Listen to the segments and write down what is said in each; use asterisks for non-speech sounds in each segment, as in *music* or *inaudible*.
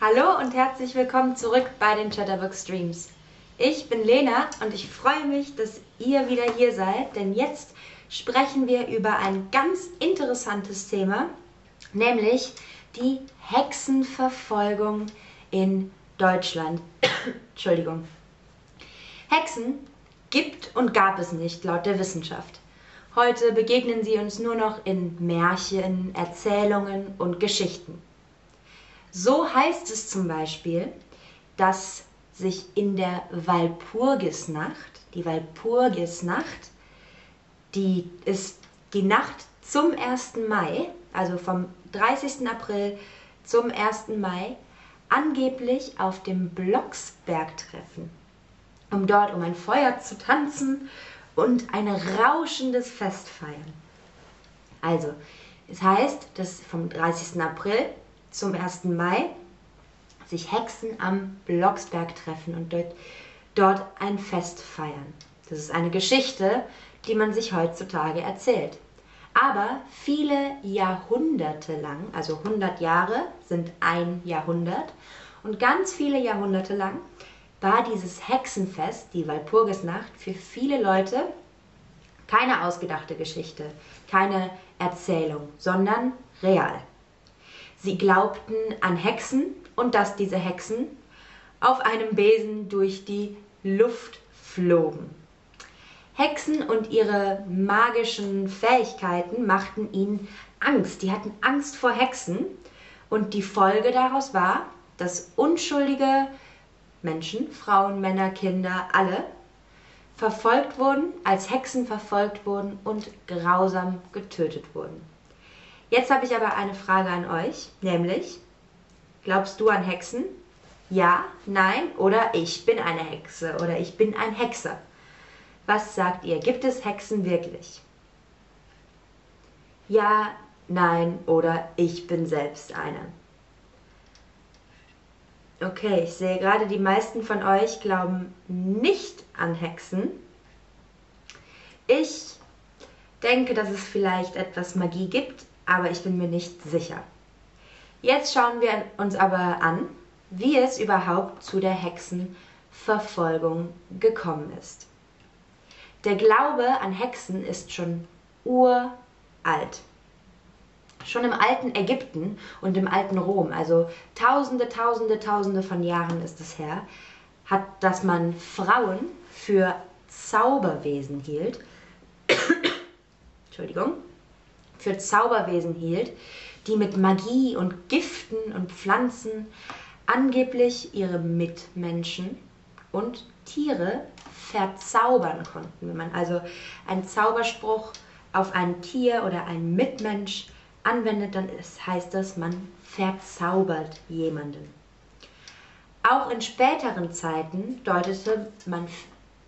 Hallo und herzlich willkommen zurück bei den Chatterbox Streams. Ich bin Lena und ich freue mich, dass ihr wieder hier seid, denn jetzt sprechen wir über ein ganz interessantes Thema, nämlich die Hexenverfolgung in Deutschland. *coughs* Entschuldigung. Hexen gibt und gab es nicht laut der Wissenschaft. Heute begegnen sie uns nur noch in Märchen, Erzählungen und Geschichten. So heißt es zum Beispiel, dass sich in der Walpurgisnacht, die Walpurgisnacht, die ist die Nacht zum 1. Mai, also vom 30. April zum 1. Mai, angeblich auf dem Blocksberg treffen, um dort um ein Feuer zu tanzen und ein rauschendes Fest feiern. Also, es heißt, dass vom 30. April zum 1. Mai sich Hexen am Blocksberg treffen und dort, dort ein Fest feiern. Das ist eine Geschichte, die man sich heutzutage erzählt. Aber viele Jahrhunderte lang, also 100 Jahre sind ein Jahrhundert, und ganz viele Jahrhunderte lang war dieses Hexenfest, die Walpurgisnacht, für viele Leute keine ausgedachte Geschichte, keine Erzählung, sondern real. Sie glaubten an Hexen und dass diese Hexen auf einem Besen durch die Luft flogen. Hexen und ihre magischen Fähigkeiten machten ihnen Angst. Die hatten Angst vor Hexen und die Folge daraus war, dass unschuldige Menschen, Frauen, Männer, Kinder, alle verfolgt wurden, als Hexen verfolgt wurden und grausam getötet wurden. Jetzt habe ich aber eine Frage an euch, nämlich, glaubst du an Hexen? Ja, nein oder ich bin eine Hexe oder ich bin ein Hexer. Was sagt ihr? Gibt es Hexen wirklich? Ja, nein oder ich bin selbst eine. Okay, ich sehe gerade, die meisten von euch glauben nicht an Hexen. Ich denke, dass es vielleicht etwas Magie gibt, aber ich bin mir nicht sicher. Jetzt schauen wir uns aber an, wie es überhaupt zu der Hexenverfolgung gekommen ist. Der Glaube an Hexen ist schon uralt. Schon im alten Ägypten und im alten Rom, also tausende, tausende, tausende von Jahren ist es her, hat, dass man Frauen für Zauberwesen hielt. *coughs* Entschuldigung für Zauberwesen hielt, die mit Magie und Giften und Pflanzen angeblich ihre Mitmenschen und Tiere verzaubern konnten. Wenn man also einen Zauberspruch auf ein Tier oder einen Mitmensch anwendet, dann ist, heißt das, man verzaubert jemanden. Auch in späteren Zeiten deutete man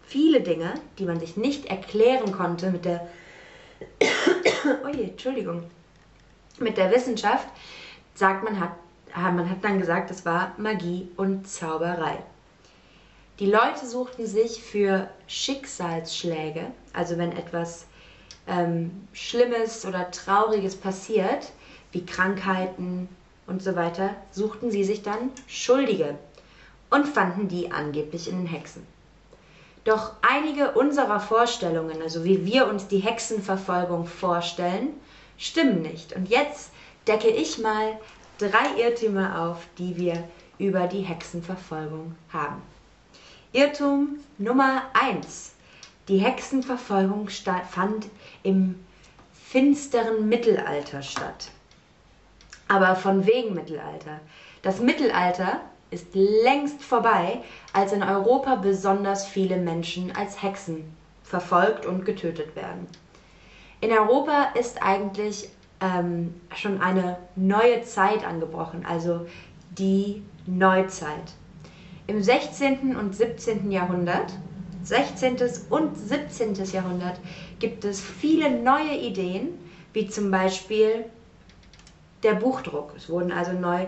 viele Dinge, die man sich nicht erklären konnte mit der *coughs* Oje, Entschuldigung. Mit der Wissenschaft sagt man hat, man hat dann gesagt, es war Magie und Zauberei. Die Leute suchten sich für Schicksalsschläge, also wenn etwas ähm, Schlimmes oder Trauriges passiert, wie Krankheiten und so weiter, suchten sie sich dann Schuldige und fanden die angeblich in den Hexen. Doch einige unserer Vorstellungen, also wie wir uns die Hexenverfolgung vorstellen, stimmen nicht. Und jetzt decke ich mal drei Irrtümer auf, die wir über die Hexenverfolgung haben. Irrtum Nummer 1. Die Hexenverfolgung fand im finsteren Mittelalter statt. Aber von wegen Mittelalter. Das Mittelalter ist längst vorbei, als in Europa besonders viele Menschen als Hexen verfolgt und getötet werden. In Europa ist eigentlich ähm, schon eine neue Zeit angebrochen, also die Neuzeit. Im 16. und 17. Jahrhundert, 16. und 17. Jahrhundert, gibt es viele neue Ideen, wie zum Beispiel der Buchdruck. Es wurden also neu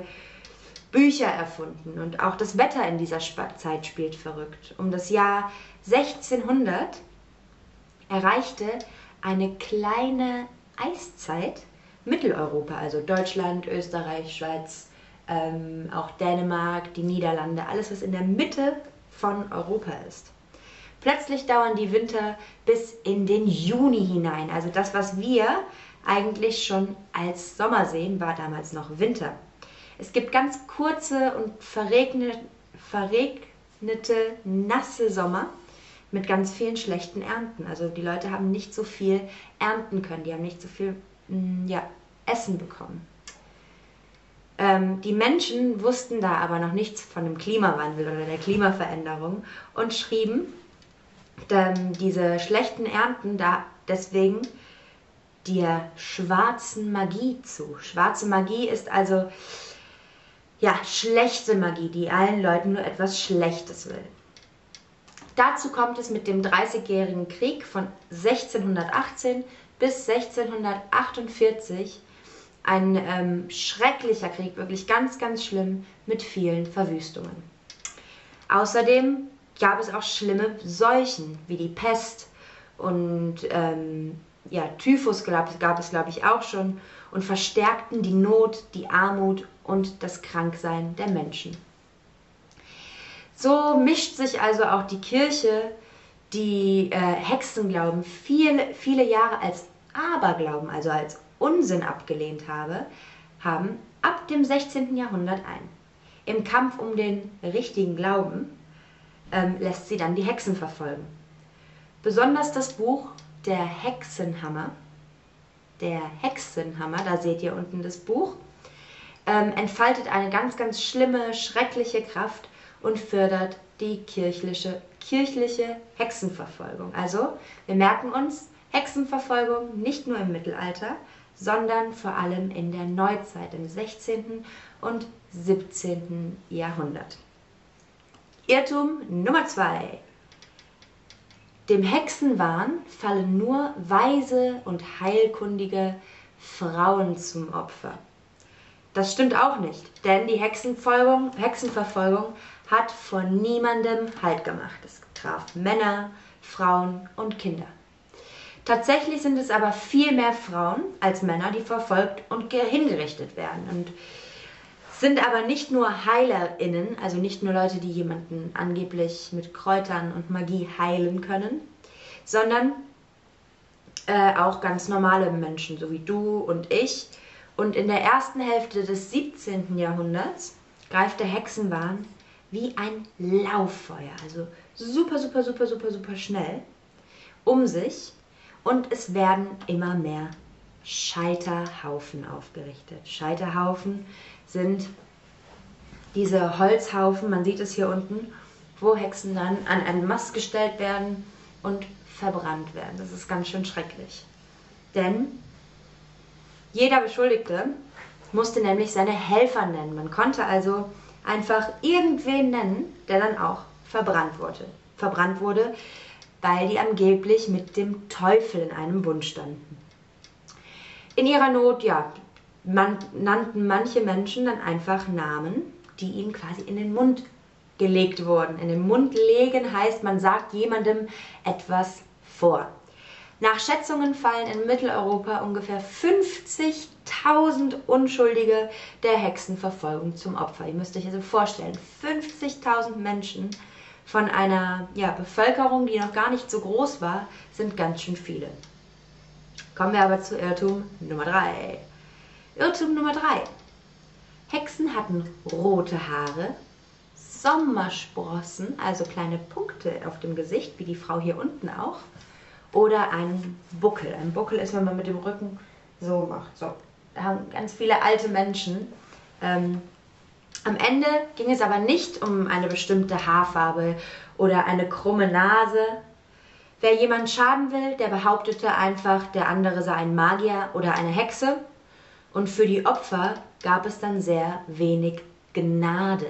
Bücher erfunden und auch das Wetter in dieser Zeit spielt verrückt. Um das Jahr 1600 erreichte eine kleine Eiszeit Mitteleuropa, also Deutschland, Österreich, Schweiz, ähm, auch Dänemark, die Niederlande, alles was in der Mitte von Europa ist. Plötzlich dauern die Winter bis in den Juni hinein. Also das, was wir eigentlich schon als Sommer sehen, war damals noch Winter. Es gibt ganz kurze und verregnete, verregnete nasse Sommer mit ganz vielen schlechten Ernten. Also die Leute haben nicht so viel ernten können, die haben nicht so viel mm, ja, Essen bekommen. Ähm, die Menschen wussten da aber noch nichts von dem Klimawandel oder der Klimaveränderung und schrieben ähm, diese schlechten Ernten da deswegen der schwarzen Magie zu. Schwarze Magie ist also ja schlechte Magie, die allen Leuten nur etwas Schlechtes will. Dazu kommt es mit dem Dreißigjährigen Krieg von 1618 bis 1648 ein ähm, schrecklicher Krieg, wirklich ganz, ganz schlimm mit vielen Verwüstungen. Außerdem gab es auch schlimme Seuchen wie die Pest und ähm, ja, Typhus gab, gab es, glaube ich, auch schon und verstärkten die Not, die Armut und das Kranksein der Menschen. So mischt sich also auch die Kirche, die äh, Hexenglauben viele, viele Jahre als Aberglauben, also als Unsinn abgelehnt habe, haben, ab dem 16. Jahrhundert ein. Im Kampf um den richtigen Glauben ähm, lässt sie dann die Hexen verfolgen. Besonders das Buch Der Hexenhammer, der Hexenhammer, da seht ihr unten das Buch, ähm, entfaltet eine ganz, ganz schlimme, schreckliche Kraft und fördert die kirchliche, kirchliche Hexenverfolgung. Also, wir merken uns, Hexenverfolgung nicht nur im Mittelalter, sondern vor allem in der Neuzeit, im 16. und 17. Jahrhundert. Irrtum Nummer 2. Dem Hexenwahn fallen nur weise und heilkundige Frauen zum Opfer. Das stimmt auch nicht, denn die Hexenverfolgung hat vor niemandem Halt gemacht. Es traf Männer, Frauen und Kinder. Tatsächlich sind es aber viel mehr Frauen als Männer, die verfolgt und hingerichtet werden. Und sind aber nicht nur HeilerInnen, also nicht nur Leute, die jemanden angeblich mit Kräutern und Magie heilen können, sondern äh, auch ganz normale Menschen, so wie du und ich. Und in der ersten Hälfte des 17. Jahrhunderts greift der Hexenwahn wie ein Lauffeuer, also super, super, super, super, super schnell um sich und es werden immer mehr Scheiterhaufen aufgerichtet. Scheiterhaufen sind diese Holzhaufen, man sieht es hier unten, wo Hexen dann an einen Mast gestellt werden und verbrannt werden. Das ist ganz schön schrecklich. Denn jeder Beschuldigte musste nämlich seine Helfer nennen. Man konnte also einfach irgendwen nennen, der dann auch verbrannt wurde. Verbrannt wurde, weil die angeblich mit dem Teufel in einem Bund standen. In ihrer Not, ja, man, nannten manche Menschen dann einfach Namen, die ihnen quasi in den Mund gelegt wurden. In den Mund legen heißt, man sagt jemandem etwas vor. Nach Schätzungen fallen in Mitteleuropa ungefähr 50.000 Unschuldige der Hexenverfolgung zum Opfer. Ihr müsst euch also vorstellen, 50.000 Menschen von einer ja, Bevölkerung, die noch gar nicht so groß war, sind ganz schön viele. Kommen wir aber zu Irrtum Nummer 3. Irrtum Nummer 3. Hexen hatten rote Haare, Sommersprossen, also kleine Punkte auf dem Gesicht, wie die Frau hier unten auch, oder einen Buckel. Ein Buckel ist, wenn man mit dem Rücken so macht. So, da haben ganz viele alte Menschen. Ähm, am Ende ging es aber nicht um eine bestimmte Haarfarbe oder eine krumme Nase. Wer jemand schaden will, der behauptete einfach, der andere sei ein Magier oder eine Hexe. Und für die Opfer gab es dann sehr wenig Gnade.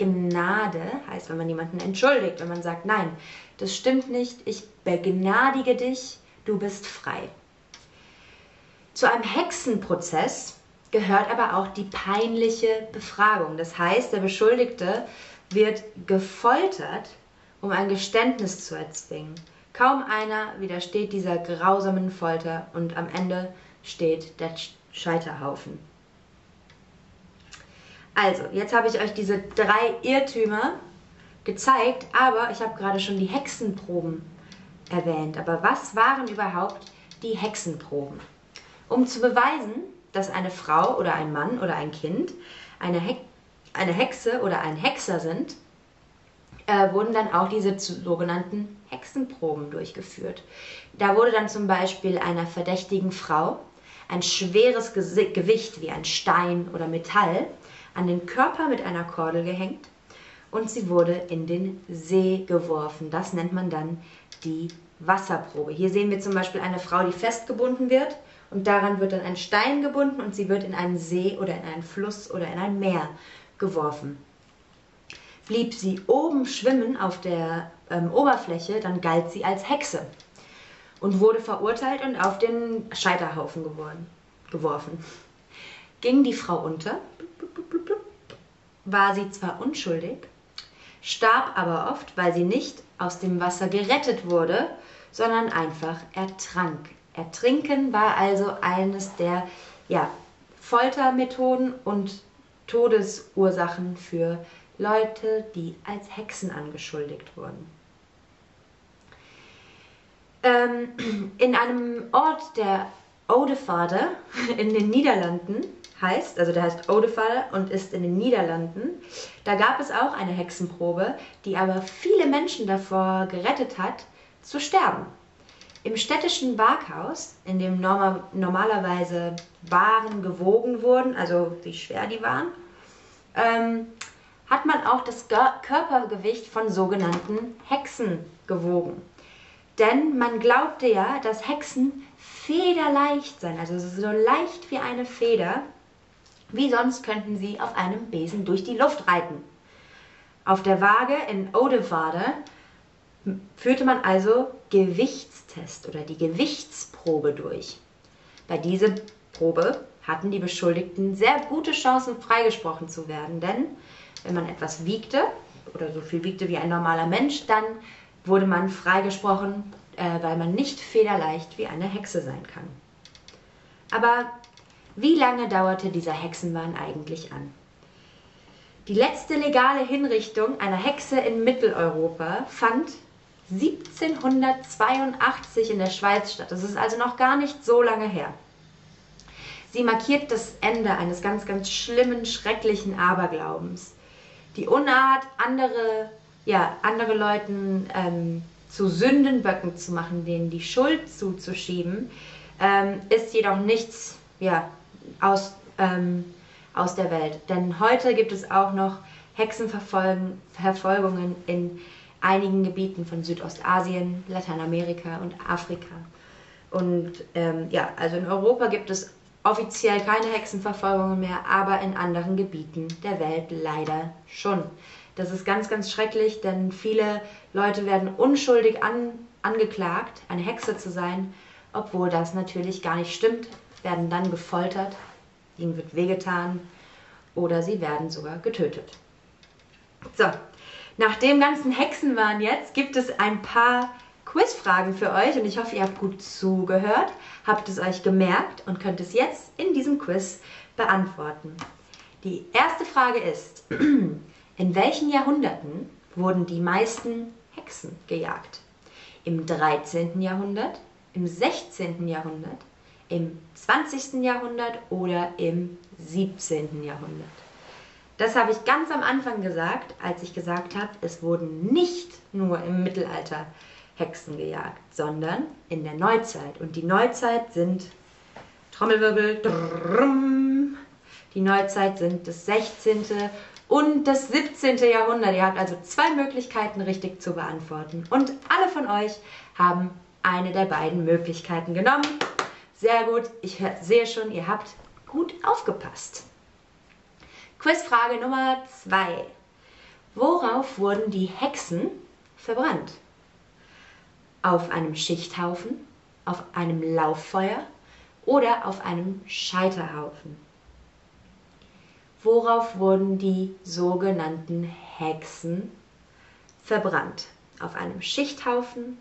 Gnade heißt, wenn man jemanden entschuldigt, wenn man sagt, nein, das stimmt nicht, ich begnadige dich, du bist frei. Zu einem Hexenprozess gehört aber auch die peinliche Befragung. Das heißt, der Beschuldigte wird gefoltert, um ein Geständnis zu erzwingen. Kaum einer widersteht dieser grausamen Folter und am Ende steht der Scheiterhaufen. Also, jetzt habe ich euch diese drei Irrtümer gezeigt, aber ich habe gerade schon die Hexenproben erwähnt. Aber was waren überhaupt die Hexenproben? Um zu beweisen, dass eine Frau oder ein Mann oder ein Kind eine, He eine Hexe oder ein Hexer sind, äh, wurden dann auch diese sogenannten Hexenproben durchgeführt. Da wurde dann zum Beispiel einer verdächtigen Frau ein schweres Gewicht wie ein Stein oder Metall an den Körper mit einer Kordel gehängt und sie wurde in den See geworfen. Das nennt man dann die Wasserprobe. Hier sehen wir zum Beispiel eine Frau, die festgebunden wird und daran wird dann ein Stein gebunden und sie wird in einen See oder in einen Fluss oder in ein Meer geworfen. Blieb sie oben schwimmen auf der ähm, Oberfläche, dann galt sie als Hexe und wurde verurteilt und auf den Scheiterhaufen geworden, geworfen. Ging die Frau unter, war sie zwar unschuldig, starb aber oft, weil sie nicht aus dem Wasser gerettet wurde, sondern einfach ertrank. Ertrinken war also eines der ja, Foltermethoden und Todesursachen für Leute, die als Hexen angeschuldigt wurden. Ähm, in einem Ort, der Oudevaarde in den Niederlanden heißt, also der heißt Oudevaarde und ist in den Niederlanden, da gab es auch eine Hexenprobe, die aber viele Menschen davor gerettet hat, zu sterben. Im städtischen Barkhaus, in dem normal, normalerweise Waren gewogen wurden, also wie schwer die waren, ähm, hat man auch das Körpergewicht von sogenannten Hexen gewogen. Denn man glaubte ja, dass Hexen federleicht seien, also so leicht wie eine Feder. Wie sonst könnten sie auf einem Besen durch die Luft reiten. Auf der Waage in Odevade führte man also Gewichtstest oder die Gewichtsprobe durch. Bei dieser Probe hatten die Beschuldigten sehr gute Chancen, freigesprochen zu werden, denn wenn man etwas wiegte oder so viel wiegte wie ein normaler Mensch, dann wurde man freigesprochen, äh, weil man nicht federleicht wie eine Hexe sein kann. Aber wie lange dauerte dieser Hexenwahn eigentlich an? Die letzte legale Hinrichtung einer Hexe in Mitteleuropa fand 1782 in der Schweiz statt. Das ist also noch gar nicht so lange her. Sie markiert das Ende eines ganz, ganz schlimmen, schrecklichen Aberglaubens. Die Unart, andere, ja, andere Leuten ähm, zu Sündenböcken zu machen, denen die Schuld zuzuschieben, ähm, ist jedoch nichts ja, aus, ähm, aus der Welt. Denn heute gibt es auch noch Hexenverfolgungen in einigen Gebieten von Südostasien, Lateinamerika und Afrika. Und ähm, ja, also in Europa gibt es offiziell keine Hexenverfolgungen mehr, aber in anderen Gebieten der Welt leider schon. Das ist ganz, ganz schrecklich, denn viele Leute werden unschuldig an, angeklagt, eine Hexe zu sein, obwohl das natürlich gar nicht stimmt, werden dann gefoltert, ihnen wird wehgetan oder sie werden sogar getötet. So, nach dem ganzen Hexenwahn jetzt gibt es ein paar Quizfragen für euch und ich hoffe, ihr habt gut zugehört, habt es euch gemerkt und könnt es jetzt in diesem Quiz beantworten. Die erste Frage ist, *clears throat* in welchen Jahrhunderten wurden die meisten Hexen gejagt? Im 13. Jahrhundert, im 16. Jahrhundert, im 20. Jahrhundert oder im 17. Jahrhundert? Das habe ich ganz am Anfang gesagt, als ich gesagt habe, es wurden nicht nur im Mittelalter Hexen gejagt, sondern in der Neuzeit. Und die Neuzeit sind, Trommelwirbel, drrrm, die Neuzeit sind das 16. und das 17. Jahrhundert. Ihr habt also zwei Möglichkeiten richtig zu beantworten. Und alle von euch haben eine der beiden Möglichkeiten genommen. Sehr gut, ich sehe schon, ihr habt gut aufgepasst. Quizfrage Nummer 2. Worauf wurden die Hexen verbrannt? Auf einem Schichthaufen, auf einem Lauffeuer oder auf einem Scheiterhaufen? Worauf wurden die sogenannten Hexen verbrannt? Auf einem Schichthaufen,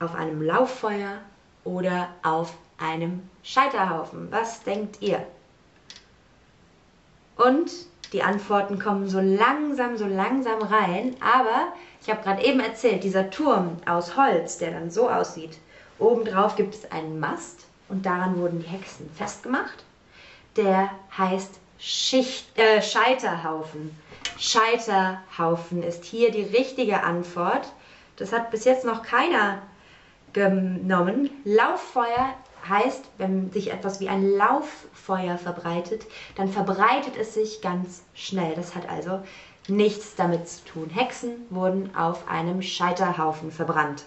auf einem Lauffeuer oder auf einem Scheiterhaufen? Was denkt ihr? Und Die Antworten kommen so langsam, so langsam rein. Aber ich habe gerade eben erzählt, dieser Turm aus Holz, der dann so aussieht. Obendrauf gibt es einen Mast und daran wurden die Hexen festgemacht. Der heißt Schicht, äh, Scheiterhaufen. Scheiterhaufen ist hier die richtige Antwort. Das hat bis jetzt noch keiner genommen. Lauffeuer heißt, wenn sich etwas wie ein Lauffeuer verbreitet, dann verbreitet es sich ganz schnell. Das hat also nichts damit zu tun. Hexen wurden auf einem Scheiterhaufen verbrannt.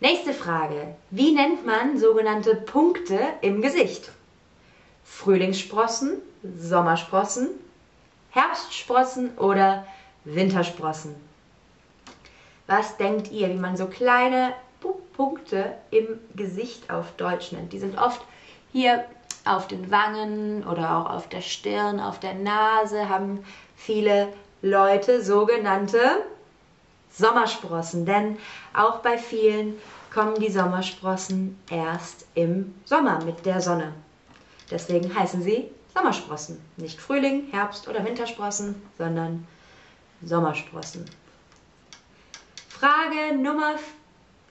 Nächste Frage. Wie nennt man sogenannte Punkte im Gesicht? Frühlingssprossen, Sommersprossen, Herbstsprossen oder Wintersprossen? Was denkt ihr, wie man so kleine Punkte im Gesicht auf Deutsch nennt? Die sind oft hier auf den Wangen oder auch auf der Stirn, auf der Nase haben viele Leute sogenannte Sommersprossen. Denn auch bei vielen kommen die Sommersprossen erst im Sommer mit der Sonne. Deswegen heißen sie Sommersprossen. Nicht Frühling, Herbst oder Wintersprossen, sondern Sommersprossen. Frage Nummer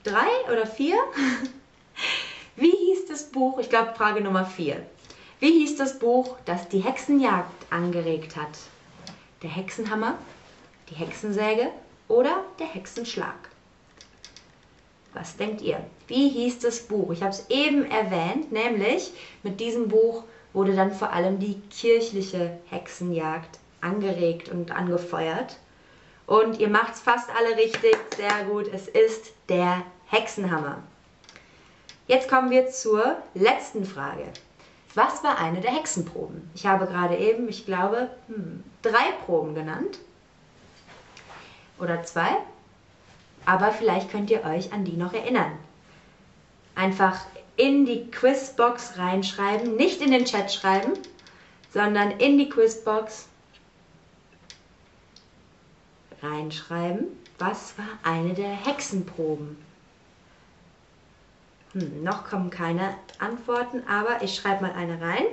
drei oder vier. *laughs* Wie hieß das Buch? Ich glaube Frage Nummer vier. Wie hieß das Buch, das die Hexenjagd angeregt hat? Der Hexenhammer, die Hexensäge oder der Hexenschlag? Was denkt ihr? Wie hieß das Buch? Ich habe es eben erwähnt, nämlich mit diesem Buch wurde dann vor allem die kirchliche Hexenjagd angeregt und angefeuert. Und ihr macht es fast alle richtig, sehr gut. Es ist der Hexenhammer. Jetzt kommen wir zur letzten Frage. Was war eine der Hexenproben? Ich habe gerade eben, ich glaube, hm, drei Proben genannt. Oder zwei. Aber vielleicht könnt ihr euch an die noch erinnern. Einfach in die Quizbox reinschreiben, nicht in den Chat schreiben, sondern in die Quizbox reinschreiben, was war eine der Hexenproben? Hm, noch kommen keine Antworten, aber ich schreibe mal eine rein.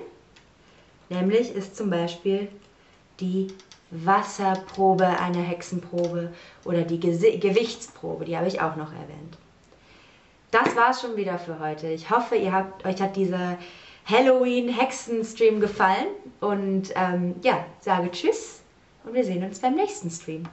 Nämlich ist zum Beispiel die Wasserprobe eine Hexenprobe oder die Ge Gewichtsprobe, die habe ich auch noch erwähnt. Das war es schon wieder für heute. Ich hoffe, ihr habt, euch hat dieser Halloween-Hexen-Stream gefallen und ähm, ja, sage Tschüss und wir sehen uns beim nächsten Stream.